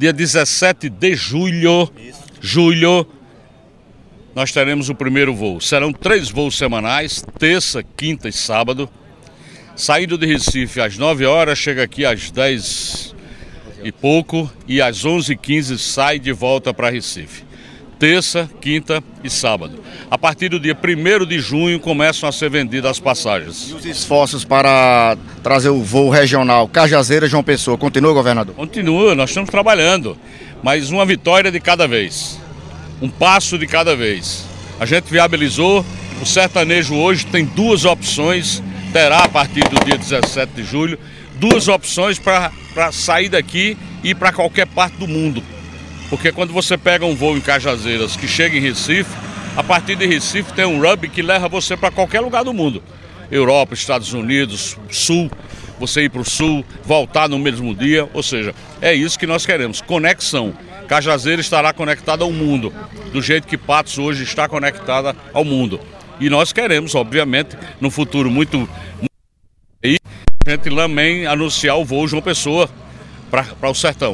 dia 17 de julho, julho, nós teremos o primeiro voo. Serão três voos semanais, terça, quinta e sábado. Saindo de Recife às 9 horas, chega aqui às 10 e pouco e às 11h15 sai de volta para Recife. Terça, quinta e sábado. A partir do dia 1 de junho começam a ser vendidas as passagens. E os esforços para trazer o voo regional Cajazeira João Pessoa, continua, governador? Continua, nós estamos trabalhando, mas uma vitória de cada vez, um passo de cada vez. A gente viabilizou, o sertanejo hoje tem duas opções, terá a partir do dia 17 de julho, duas opções para sair daqui e ir para qualquer parte do mundo. Porque quando você pega um voo em Cajazeiras que chega em Recife, a partir de Recife tem um hub que leva você para qualquer lugar do mundo. Europa, Estados Unidos, Sul, você ir para o Sul, voltar no mesmo dia, ou seja, é isso que nós queremos, conexão. Cajazeira estará conectada ao mundo, do jeito que Patos hoje está conectada ao mundo. E nós queremos, obviamente, no futuro muito, muito a gente também anunciar o voo João Pessoa para o sertão.